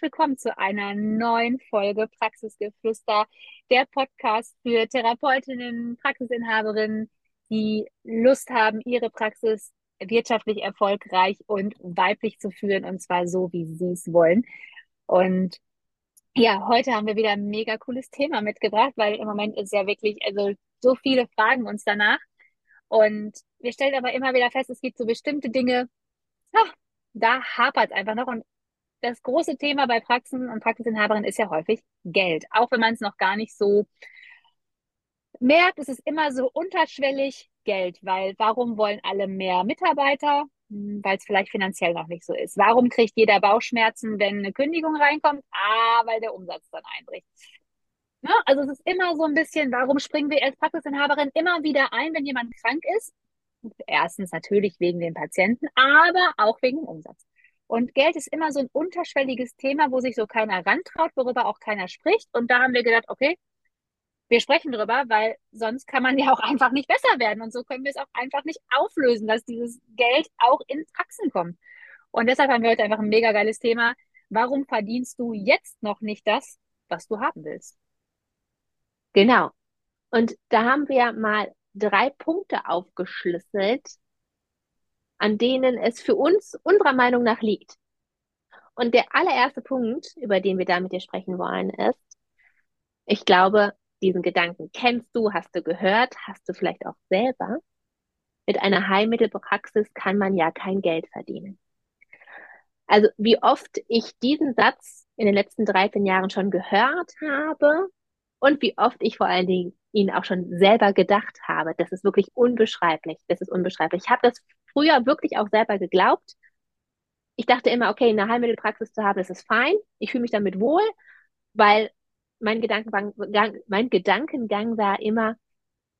Herzlich willkommen zu einer neuen Folge Praxisgeflüster, der Podcast für Therapeutinnen, Praxisinhaberinnen, die Lust haben, ihre Praxis wirtschaftlich erfolgreich und weiblich zu führen und zwar so, wie sie es wollen. Und ja, heute haben wir wieder ein mega cooles Thema mitgebracht, weil im Moment ist ja wirklich, also so viele fragen uns danach. Und wir stellen aber immer wieder fest, es gibt so bestimmte Dinge, ah, da hapert es einfach noch. Und das große Thema bei Praxen und Praxisinhaberinnen ist ja häufig Geld. Auch wenn man es noch gar nicht so merkt, ist es immer so unterschwellig Geld, weil warum wollen alle mehr Mitarbeiter? Hm, weil es vielleicht finanziell noch nicht so ist. Warum kriegt jeder Bauchschmerzen, wenn eine Kündigung reinkommt? Ah, weil der Umsatz dann einbricht. Ne? Also es ist immer so ein bisschen, warum springen wir als Praxisinhaberin immer wieder ein, wenn jemand krank ist? Erstens natürlich wegen den Patienten, aber auch wegen dem Umsatz. Und Geld ist immer so ein unterschwelliges Thema, wo sich so keiner rantraut, worüber auch keiner spricht. Und da haben wir gedacht, okay, wir sprechen drüber, weil sonst kann man ja auch einfach nicht besser werden. Und so können wir es auch einfach nicht auflösen, dass dieses Geld auch in Praxen kommt. Und deshalb haben wir heute einfach ein mega geiles Thema. Warum verdienst du jetzt noch nicht das, was du haben willst? Genau. Und da haben wir mal drei Punkte aufgeschlüsselt, an denen es für uns unserer Meinung nach liegt. Und der allererste Punkt, über den wir da mit dir sprechen wollen, ist, ich glaube, diesen Gedanken kennst du, hast du gehört, hast du vielleicht auch selber. Mit einer Heilmittelpraxis kann man ja kein Geld verdienen. Also wie oft ich diesen Satz in den letzten 13 Jahren schon gehört habe und wie oft ich vor allen Dingen ihn auch schon selber gedacht habe, das ist wirklich unbeschreiblich. Das ist unbeschreiblich. Ich habe das früher wirklich auch selber geglaubt. Ich dachte immer, okay, eine Heilmittelpraxis zu haben, das ist fein. Ich fühle mich damit wohl, weil mein Gedankengang, mein Gedankengang war immer,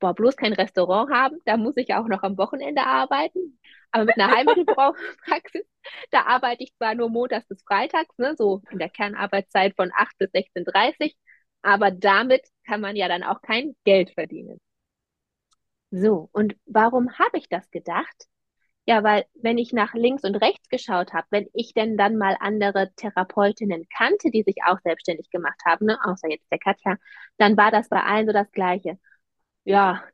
boah, bloß kein Restaurant haben, da muss ich auch noch am Wochenende arbeiten. Aber mit einer Heilmittelpraxis, da arbeite ich zwar nur montags bis freitags, ne, so in der Kernarbeitszeit von 8 bis 16.30 aber damit kann man ja dann auch kein Geld verdienen. So, und warum habe ich das gedacht? Ja, weil wenn ich nach links und rechts geschaut habe, wenn ich denn dann mal andere Therapeutinnen kannte, die sich auch selbstständig gemacht haben, ne, außer jetzt der Katja, dann war das bei allen so das Gleiche. Ja,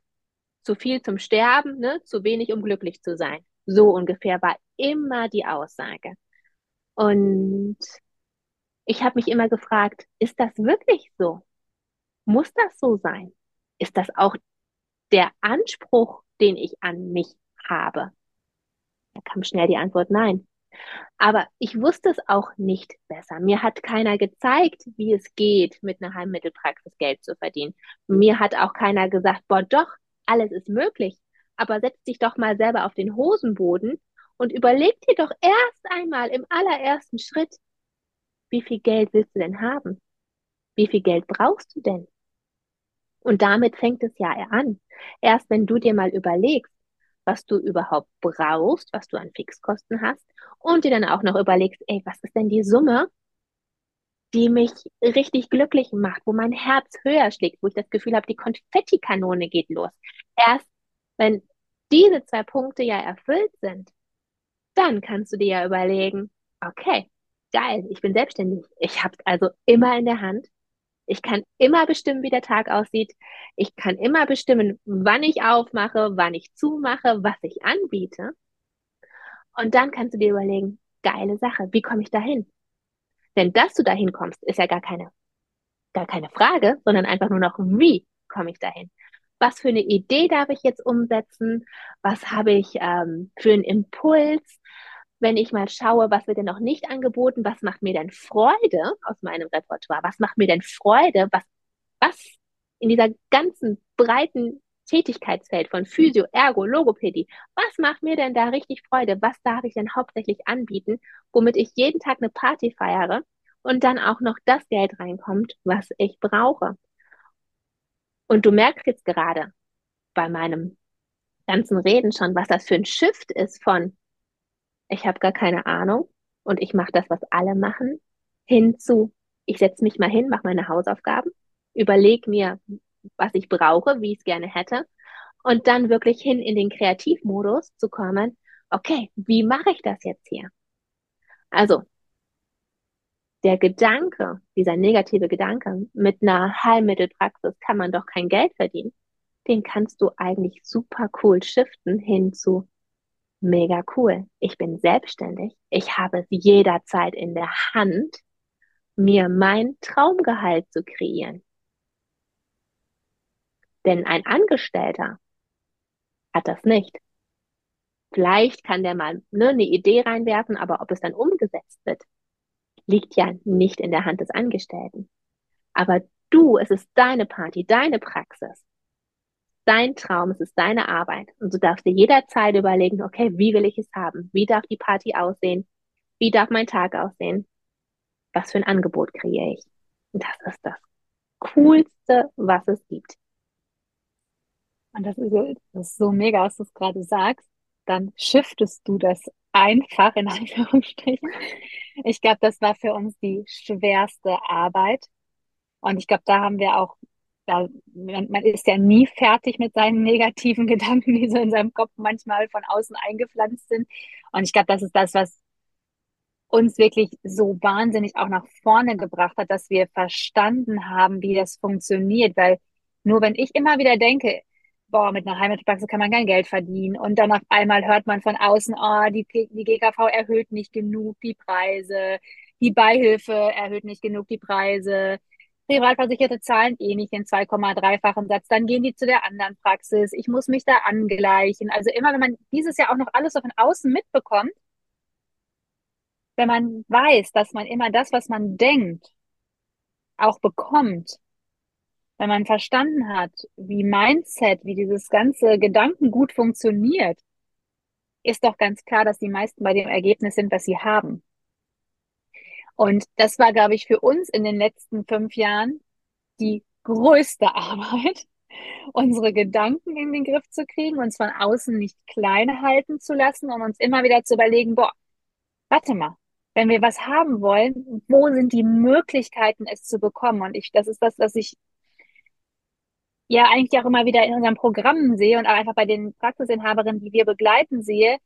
zu viel zum Sterben, ne, zu wenig, um glücklich zu sein. So ungefähr war immer die Aussage. Und ich habe mich immer gefragt, ist das wirklich so? Muss das so sein? Ist das auch der Anspruch, den ich an mich habe? Da kam schnell die Antwort nein. Aber ich wusste es auch nicht besser. Mir hat keiner gezeigt, wie es geht, mit einer Heilmittelpraxis Geld zu verdienen. Mir hat auch keiner gesagt, boah, doch, alles ist möglich. Aber setz dich doch mal selber auf den Hosenboden und überleg dir doch erst einmal im allerersten Schritt, wie viel Geld willst du denn haben? Wie viel Geld brauchst du denn? Und damit fängt es ja an. Erst wenn du dir mal überlegst, was du überhaupt brauchst, was du an Fixkosten hast und dir dann auch noch überlegst, ey, was ist denn die Summe, die mich richtig glücklich macht, wo mein Herz höher schlägt, wo ich das Gefühl habe, die Konfettikanone geht los. Erst wenn diese zwei Punkte ja erfüllt sind, dann kannst du dir ja überlegen, okay, geil, ich bin selbstständig. Ich habe also immer in der Hand. Ich kann immer bestimmen, wie der Tag aussieht. Ich kann immer bestimmen, wann ich aufmache, wann ich zumache, was ich anbiete. Und dann kannst du dir überlegen, geile Sache, wie komme ich dahin? Denn dass du dahin kommst, ist ja gar keine, gar keine Frage, sondern einfach nur noch, wie komme ich dahin? Was für eine Idee darf ich jetzt umsetzen? Was habe ich ähm, für einen Impuls? Wenn ich mal schaue, was wird denn noch nicht angeboten, was macht mir denn Freude aus meinem Repertoire, was macht mir denn Freude, was, was in dieser ganzen breiten Tätigkeitsfeld von Physio, Ergo, Logopädie. Was macht mir denn da richtig Freude? Was darf ich denn hauptsächlich anbieten, womit ich jeden Tag eine Party feiere und dann auch noch das Geld reinkommt, was ich brauche? Und du merkst jetzt gerade bei meinem ganzen Reden schon, was das für ein Shift ist von ich habe gar keine Ahnung und ich mache das, was alle machen, hinzu, ich setze mich mal hin, mache meine Hausaufgaben, überlege mir, was ich brauche, wie ich es gerne hätte und dann wirklich hin in den Kreativmodus zu kommen, okay, wie mache ich das jetzt hier? Also, der Gedanke, dieser negative Gedanke, mit einer Heilmittelpraxis kann man doch kein Geld verdienen, den kannst du eigentlich super cool shiften hin zu mega cool. Ich bin selbstständig. Ich habe jederzeit in der Hand, mir mein Traumgehalt zu kreieren. Denn ein Angestellter hat das nicht. Vielleicht kann der mal ne, eine Idee reinwerfen, aber ob es dann umgesetzt wird, liegt ja nicht in der Hand des Angestellten. Aber du, es ist deine Party, deine Praxis dein Traum, es ist deine Arbeit. Und du darfst dir jederzeit überlegen, okay, wie will ich es haben? Wie darf die Party aussehen? Wie darf mein Tag aussehen? Was für ein Angebot kreiere ich? Und das ist das Coolste, was es gibt. Und das ist, das ist so mega, was du gerade sagst. Dann shiftest du das einfach in Anführungsstrichen. Ich glaube, das war für uns die schwerste Arbeit. Und ich glaube, da haben wir auch da, man, man ist ja nie fertig mit seinen negativen Gedanken, die so in seinem Kopf manchmal von außen eingepflanzt sind. Und ich glaube, das ist das, was uns wirklich so wahnsinnig auch nach vorne gebracht hat, dass wir verstanden haben, wie das funktioniert. Weil nur wenn ich immer wieder denke, boah, mit einer Heimatpraxis kann man kein Geld verdienen und dann auf einmal hört man von außen, oh, die, die GKV erhöht nicht genug die Preise, die Beihilfe erhöht nicht genug die Preise, Privatversicherte zahlen eh nicht den 2,3-fachen Satz, dann gehen die zu der anderen Praxis. Ich muss mich da angleichen. Also immer, wenn man dieses Jahr auch noch alles so von außen mitbekommt, wenn man weiß, dass man immer das, was man denkt, auch bekommt, wenn man verstanden hat, wie Mindset, wie dieses ganze Gedankengut funktioniert, ist doch ganz klar, dass die meisten bei dem Ergebnis sind, was sie haben. Und das war, glaube ich, für uns in den letzten fünf Jahren die größte Arbeit, unsere Gedanken in den Griff zu kriegen, uns von außen nicht klein halten zu lassen und uns immer wieder zu überlegen, boah, warte mal, wenn wir was haben wollen, wo sind die Möglichkeiten, es zu bekommen? Und ich, das ist das, was ich ja eigentlich auch immer wieder in unseren Programmen sehe und auch einfach bei den Praxisinhaberinnen, die wir begleiten, sehe,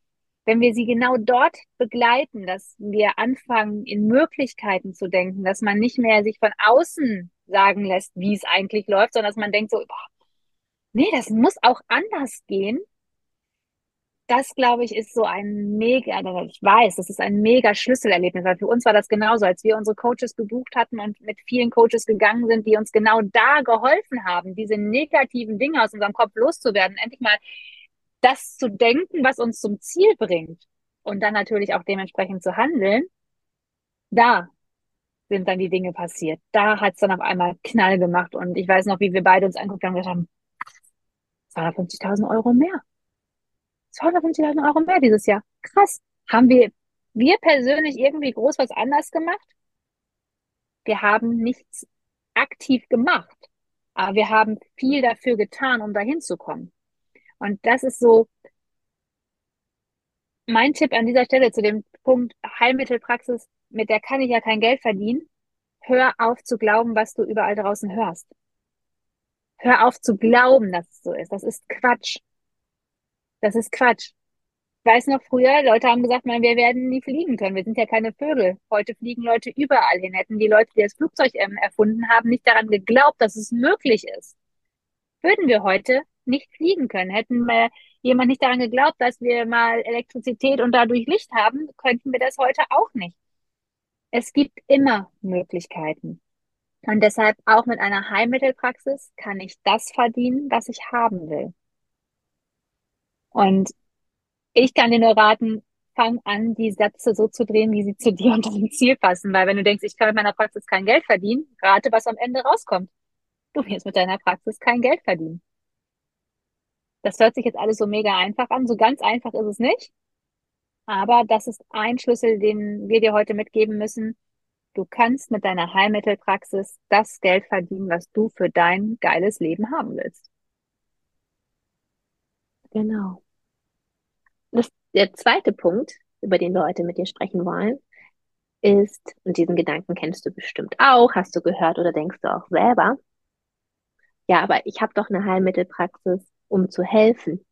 wenn wir sie genau dort begleiten, dass wir anfangen, in Möglichkeiten zu denken, dass man nicht mehr sich von außen sagen lässt, wie es eigentlich läuft, sondern dass man denkt so, boah, nee, das muss auch anders gehen. Das, glaube ich, ist so ein mega, also ich weiß, das ist ein mega Schlüsselerlebnis, weil für uns war das genauso, als wir unsere Coaches gebucht hatten und mit vielen Coaches gegangen sind, die uns genau da geholfen haben, diese negativen Dinge aus unserem Kopf loszuwerden, endlich mal das zu denken, was uns zum Ziel bringt und dann natürlich auch dementsprechend zu handeln, da sind dann die Dinge passiert. Da hat es dann auf einmal Knall gemacht und ich weiß noch, wie wir beide uns anguckt haben und gesagt haben, 250.000 Euro mehr. 250.000 Euro mehr dieses Jahr. Krass. Haben wir, wir persönlich irgendwie groß was anders gemacht? Wir haben nichts aktiv gemacht, aber wir haben viel dafür getan, um dahin zu kommen. Und das ist so mein Tipp an dieser Stelle zu dem Punkt Heilmittelpraxis, mit der kann ich ja kein Geld verdienen. Hör auf zu glauben, was du überall draußen hörst. Hör auf zu glauben, dass es so ist. Das ist Quatsch. Das ist Quatsch. Ich weiß noch früher, Leute haben gesagt, man, wir werden nie fliegen können. Wir sind ja keine Vögel. Heute fliegen Leute überall hin. Hätten die Leute, die das Flugzeug ähm, erfunden haben, nicht daran geglaubt, dass es möglich ist, würden wir heute nicht fliegen können. Hätten wir jemand nicht daran geglaubt, dass wir mal Elektrizität und dadurch Licht haben, könnten wir das heute auch nicht. Es gibt immer Möglichkeiten. Und deshalb auch mit einer Heilmittelpraxis kann ich das verdienen, was ich haben will. Und ich kann dir nur raten, fang an, die Sätze so zu drehen, wie sie zu dir und deinem Ziel passen. Weil wenn du denkst, ich kann mit meiner Praxis kein Geld verdienen, rate, was am Ende rauskommt. Du wirst mit deiner Praxis kein Geld verdienen. Das hört sich jetzt alles so mega einfach an. So ganz einfach ist es nicht. Aber das ist ein Schlüssel, den wir dir heute mitgeben müssen. Du kannst mit deiner Heilmittelpraxis das Geld verdienen, was du für dein geiles Leben haben willst. Genau. Das, der zweite Punkt, über den wir heute mit dir sprechen wollen, ist, und diesen Gedanken kennst du bestimmt auch, hast du gehört oder denkst du auch selber, ja, aber ich habe doch eine Heilmittelpraxis, um zu helfen.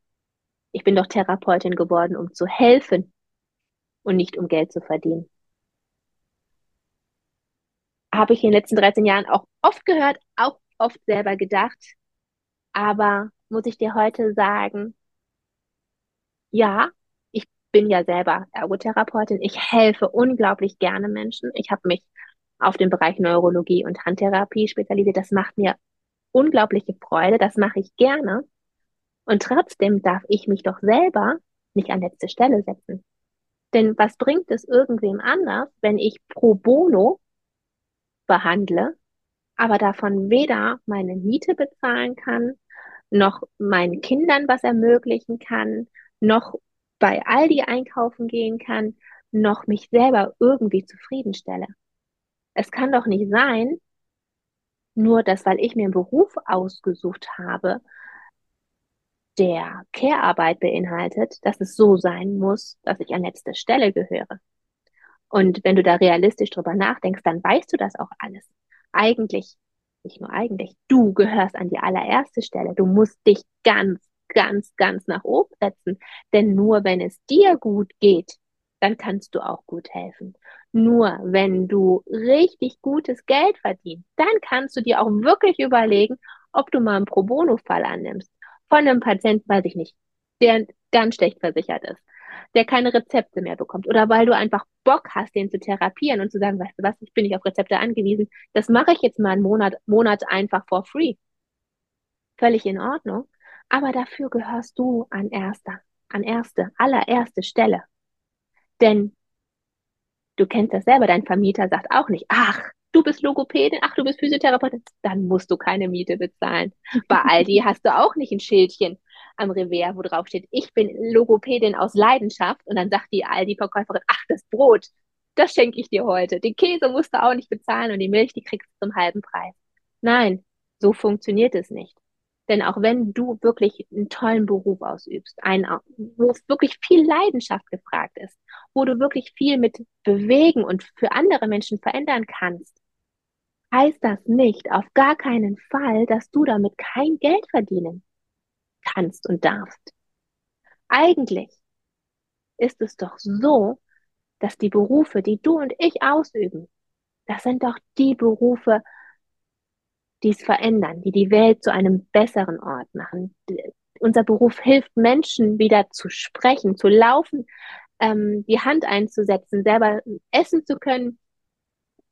Ich bin doch Therapeutin geworden, um zu helfen und nicht um Geld zu verdienen. Habe ich in den letzten 13 Jahren auch oft gehört, auch oft selber gedacht. Aber muss ich dir heute sagen, ja, ich bin ja selber Ergotherapeutin. Ich helfe unglaublich gerne Menschen. Ich habe mich auf den Bereich Neurologie und Handtherapie spezialisiert. Das macht mir unglaubliche Freude. Das mache ich gerne. Und trotzdem darf ich mich doch selber nicht an letzte Stelle setzen. Denn was bringt es irgendwem anders, wenn ich pro bono behandle, aber davon weder meine Miete bezahlen kann, noch meinen Kindern was ermöglichen kann, noch bei Aldi einkaufen gehen kann, noch mich selber irgendwie zufriedenstelle. Es kann doch nicht sein, nur dass, weil ich mir einen Beruf ausgesucht habe, der Care-Arbeit beinhaltet, dass es so sein muss, dass ich an letzter Stelle gehöre. Und wenn du da realistisch drüber nachdenkst, dann weißt du das auch alles. Eigentlich, nicht nur eigentlich, du gehörst an die allererste Stelle. Du musst dich ganz, ganz, ganz nach oben setzen. Denn nur wenn es dir gut geht, dann kannst du auch gut helfen. Nur wenn du richtig gutes Geld verdienst, dann kannst du dir auch wirklich überlegen, ob du mal einen Pro Bono-Fall annimmst von einem Patienten, weiß ich nicht, der ganz schlecht versichert ist, der keine Rezepte mehr bekommt oder weil du einfach Bock hast, den zu therapieren und zu sagen, weißt du was, ich bin nicht auf Rezepte angewiesen, das mache ich jetzt mal einen Monat, Monat einfach for free. Völlig in Ordnung. Aber dafür gehörst du an erster, an erste, allererste Stelle. Denn du kennst das selber, dein Vermieter sagt auch nicht, ach, du bist Logopädin, ach, du bist Physiotherapeutin, dann musst du keine Miete bezahlen. Bei Aldi hast du auch nicht ein Schildchen am Revers, wo drauf steht, ich bin Logopädin aus Leidenschaft und dann sagt die Aldi-Verkäuferin, ach, das Brot, das schenke ich dir heute. Den Käse musst du auch nicht bezahlen und die Milch, die kriegst du zum halben Preis. Nein, so funktioniert es nicht. Denn auch wenn du wirklich einen tollen Beruf ausübst, einen, wo wirklich viel Leidenschaft gefragt ist, wo du wirklich viel mit bewegen und für andere Menschen verändern kannst, heißt das nicht auf gar keinen Fall, dass du damit kein Geld verdienen kannst und darfst. Eigentlich ist es doch so, dass die Berufe, die du und ich ausüben, das sind doch die Berufe, die es verändern, die die Welt zu einem besseren Ort machen. Unser Beruf hilft Menschen wieder zu sprechen, zu laufen, ähm, die Hand einzusetzen, selber essen zu können,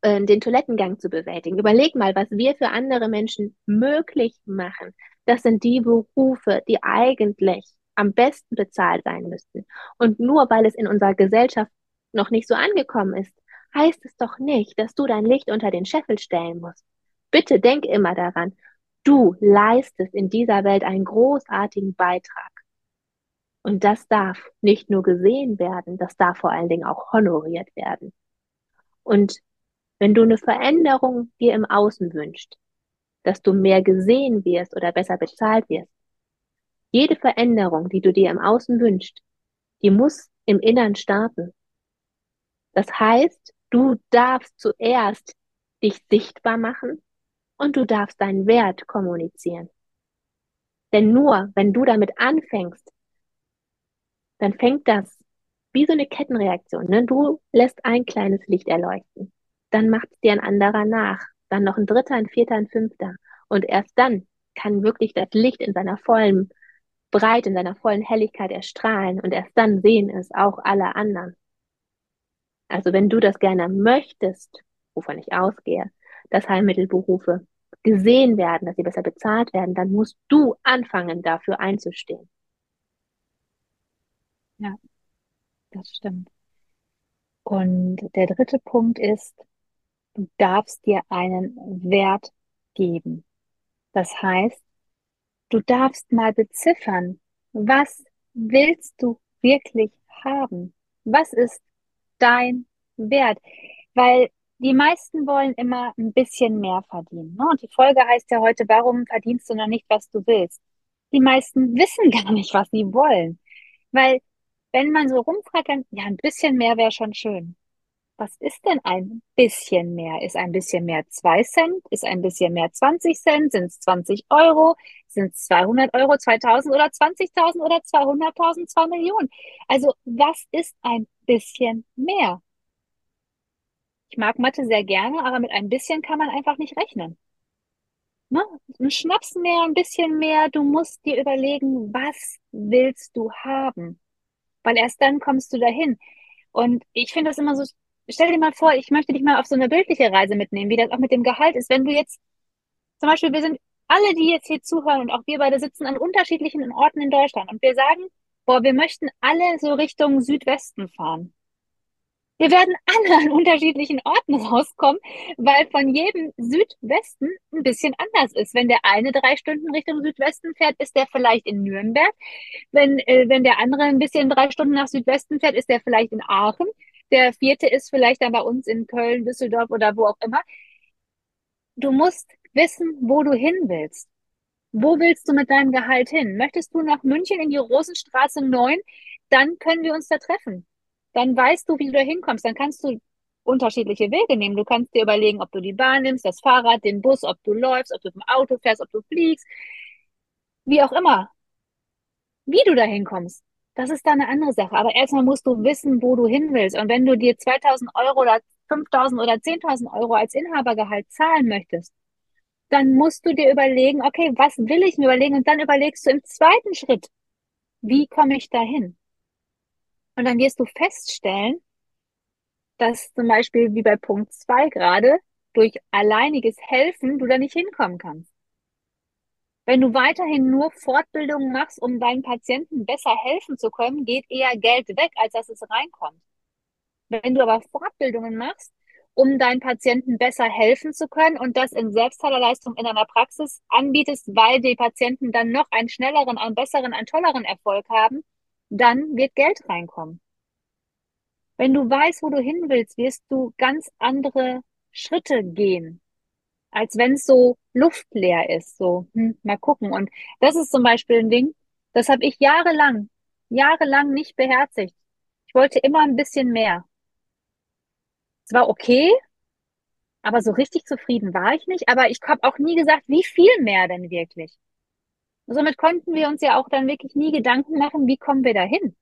äh, den Toilettengang zu bewältigen. Überleg mal, was wir für andere Menschen möglich machen. Das sind die Berufe, die eigentlich am besten bezahlt sein müssten. Und nur weil es in unserer Gesellschaft noch nicht so angekommen ist, heißt es doch nicht, dass du dein Licht unter den Scheffel stellen musst. Bitte denk immer daran, du leistest in dieser Welt einen großartigen Beitrag. Und das darf nicht nur gesehen werden, das darf vor allen Dingen auch honoriert werden. Und wenn du eine Veränderung dir im Außen wünschst, dass du mehr gesehen wirst oder besser bezahlt wirst, jede Veränderung, die du dir im Außen wünschst, die muss im Innern starten. Das heißt, du darfst zuerst dich sichtbar machen und du darfst deinen Wert kommunizieren. Denn nur wenn du damit anfängst, dann fängt das wie so eine Kettenreaktion. Ne? Du lässt ein kleines Licht erleuchten dann macht es dir ein anderer nach, dann noch ein dritter, ein vierter, ein fünfter. Und erst dann kann wirklich das Licht in seiner vollen Breite, in seiner vollen Helligkeit erstrahlen und erst dann sehen es auch alle anderen. Also wenn du das gerne möchtest, wovon ich ausgehe, dass Heilmittelberufe gesehen werden, dass sie besser bezahlt werden, dann musst du anfangen, dafür einzustehen. Ja, das stimmt. Und der dritte Punkt ist, Du darfst dir einen Wert geben. Das heißt, du darfst mal beziffern, Was willst du wirklich haben? Was ist dein Wert? Weil die meisten wollen immer ein bisschen mehr verdienen. Ne? Und die Folge heißt ja heute, warum verdienst du noch nicht, was du willst? Die meisten wissen gar nicht, was sie wollen. Weil wenn man so rumfragt, ja, ein bisschen mehr wäre schon schön. Was ist denn ein bisschen mehr? Ist ein bisschen mehr zwei Cent? Ist ein bisschen mehr 20 Cent? Sind es 20 Euro? Sind es 200 Euro, 2000 oder 20.000 oder 200.000, 2 Millionen? Also was ist ein bisschen mehr? Ich mag Mathe sehr gerne, aber mit ein bisschen kann man einfach nicht rechnen. Ne? Ein Schnaps mehr, ein bisschen mehr. Du musst dir überlegen, was willst du haben? Weil erst dann kommst du dahin. Und ich finde das immer so, stell dir mal vor, ich möchte dich mal auf so eine bildliche Reise mitnehmen, wie das auch mit dem Gehalt ist. Wenn du jetzt, zum Beispiel, wir sind alle, die jetzt hier zuhören und auch wir beide sitzen an unterschiedlichen Orten in Deutschland und wir sagen, boah, wir möchten alle so Richtung Südwesten fahren. Wir werden alle an unterschiedlichen Orten rauskommen, weil von jedem Südwesten ein bisschen anders ist. Wenn der eine drei Stunden Richtung Südwesten fährt, ist der vielleicht in Nürnberg. Wenn, äh, wenn der andere ein bisschen drei Stunden nach Südwesten fährt, ist der vielleicht in Aachen. Der vierte ist vielleicht dann bei uns in Köln, Düsseldorf oder wo auch immer. Du musst wissen, wo du hin willst. Wo willst du mit deinem Gehalt hin? Möchtest du nach München in die Rosenstraße 9? Dann können wir uns da treffen. Dann weißt du, wie du da hinkommst. Dann kannst du unterschiedliche Wege nehmen. Du kannst dir überlegen, ob du die Bahn nimmst, das Fahrrad, den Bus, ob du läufst, ob du im Auto fährst, ob du fliegst. Wie auch immer. Wie du da hinkommst, das ist dann eine andere Sache. Aber erstmal musst du wissen, wo du hin willst. Und wenn du dir 2000 Euro oder 5000 oder 10.000 Euro als Inhabergehalt zahlen möchtest, dann musst du dir überlegen, okay, was will ich mir überlegen? Und dann überlegst du im zweiten Schritt, wie komme ich dahin? Und dann wirst du feststellen, dass zum Beispiel wie bei Punkt zwei gerade durch alleiniges Helfen du da nicht hinkommen kannst. Wenn du weiterhin nur Fortbildungen machst, um deinen Patienten besser helfen zu können, geht eher Geld weg, als dass es reinkommt. Wenn du aber Fortbildungen machst, um deinen Patienten besser helfen zu können und das in Selbstzahlerleistung in einer Praxis anbietest, weil die Patienten dann noch einen schnelleren, einen besseren, einen tolleren Erfolg haben, dann wird Geld reinkommen. Wenn du weißt, wo du hin willst, wirst du ganz andere Schritte gehen, als wenn es so luftleer ist. So, hm, mal gucken. Und das ist zum Beispiel ein Ding, das habe ich jahrelang, jahrelang nicht beherzigt. Ich wollte immer ein bisschen mehr. Es war okay, aber so richtig zufrieden war ich nicht. Aber ich habe auch nie gesagt, wie viel mehr denn wirklich. Somit konnten wir uns ja auch dann wirklich nie Gedanken machen, wie kommen wir dahin.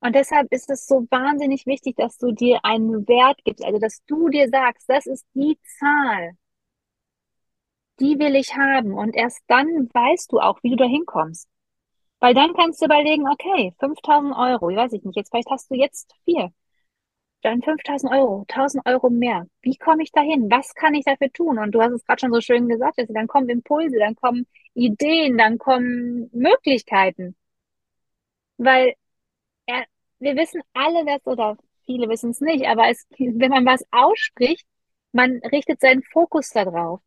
Und deshalb ist es so wahnsinnig wichtig, dass du dir einen Wert gibst, also dass du dir sagst, das ist die Zahl, die will ich haben. Und erst dann weißt du auch, wie du da hinkommst. Weil dann kannst du überlegen, okay, 5000 Euro, ich weiß ich nicht, jetzt vielleicht hast du jetzt vier dann 5000 Euro, 1000 Euro mehr. Wie komme ich dahin? Was kann ich dafür tun? Und du hast es gerade schon so schön gesagt, also dann kommen Impulse, dann kommen Ideen, dann kommen Möglichkeiten. Weil ja, wir wissen alle das oder viele wissen es nicht, aber es, wenn man was ausspricht, man richtet seinen Fokus darauf.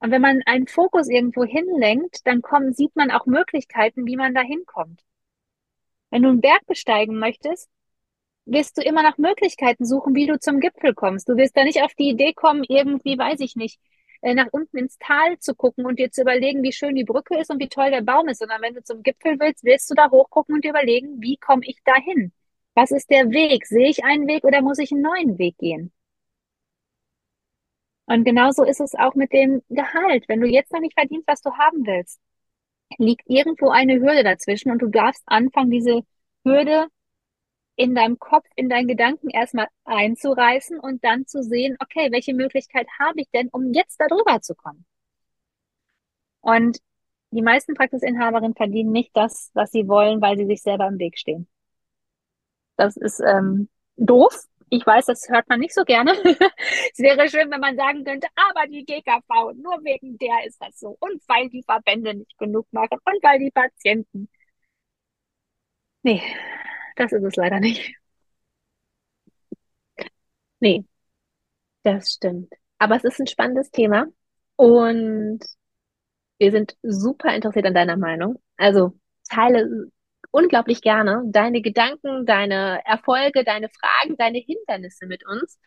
Und wenn man einen Fokus irgendwo hinlenkt, dann kommt, sieht man auch Möglichkeiten, wie man da hinkommt. Wenn du einen Berg besteigen möchtest, wirst du immer nach Möglichkeiten suchen, wie du zum Gipfel kommst. Du wirst da nicht auf die Idee kommen, irgendwie, weiß ich nicht, äh, nach unten ins Tal zu gucken und dir zu überlegen, wie schön die Brücke ist und wie toll der Baum ist, sondern wenn du zum Gipfel willst, willst du da hochgucken und dir überlegen, wie komme ich da hin? Was ist der Weg? Sehe ich einen Weg oder muss ich einen neuen Weg gehen? Und genauso ist es auch mit dem Gehalt. Wenn du jetzt noch nicht verdienst, was du haben willst, liegt irgendwo eine Hürde dazwischen und du darfst anfangen, diese Hürde in deinem Kopf, in deinen Gedanken erstmal einzureißen und dann zu sehen, okay, welche Möglichkeit habe ich denn, um jetzt darüber zu kommen? Und die meisten Praxisinhaberinnen verdienen nicht das, was sie wollen, weil sie sich selber im Weg stehen. Das ist ähm, doof. Ich weiß, das hört man nicht so gerne. es wäre schön, wenn man sagen könnte, aber die GKV, nur wegen der ist das so. Und weil die Verbände nicht genug machen und weil die Patienten. Nee, das ist es leider nicht. Nee, das stimmt. Aber es ist ein spannendes Thema. Und Wir sind super interessiert an deiner Meinung. Also teile unglaublich gerne deine Gedanken, deine Erfolge, deine Fragen, deine Hindernisse mit uns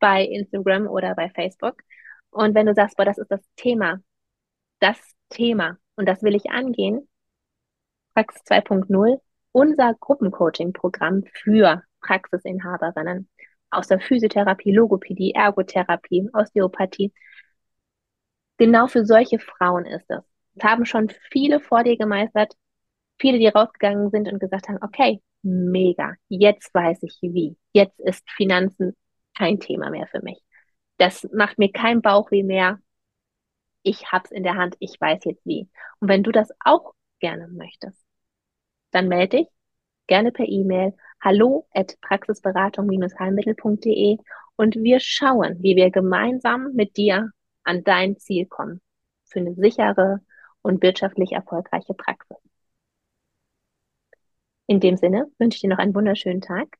bei Instagram oder bei Facebook. Und wenn du sagst, boah, das ist das Thema, das Thema und das will ich angehen, Praxis 2.0, unser Gruppencoaching-Programm für Praxisinhaberinnen aus der Physiotherapie, Logopädie, Ergotherapie, Osteopathie. Genau für solche Frauen ist es. Es haben schon viele vor dir gemeistert, viele, die rausgegangen sind und gesagt haben, okay, mega, jetzt weiß ich wie. Jetzt ist Finanzen kein Thema mehr für mich. Das macht mir kein Bauchweh mehr. Ich hab's in der Hand, ich weiß jetzt wie. Und wenn du das auch gerne möchtest, dann melde dich gerne per E-Mail hallo at praxisberatung-heilmittel.de und wir schauen, wie wir gemeinsam mit dir an dein Ziel kommen für eine sichere und wirtschaftlich erfolgreiche Praxis. In dem Sinne wünsche ich dir noch einen wunderschönen Tag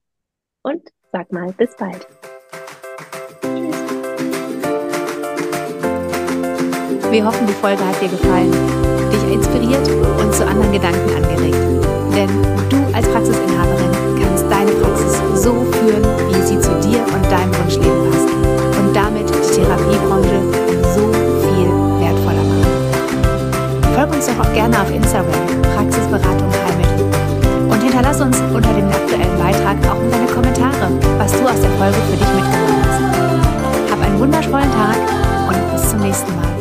und sag mal bis bald. Wir hoffen, die Folge hat dir gefallen, dich inspiriert und zu anderen Gedanken angeregt. Denn du als Praxisinhaberin kannst deine Praxis so führen, wie sie zu dir und deinem Wunschleben passt. Und damit die Therapiebranche so viel wertvoller machen. Folg uns doch auch gerne auf Instagram, Praxisberatung Heilmittel. Und hinterlass uns unter dem aktuellen Beitrag auch deine Kommentare, was du aus der Folge für dich mitgenommen hast. Hab einen wundervollen Tag und bis zum nächsten Mal.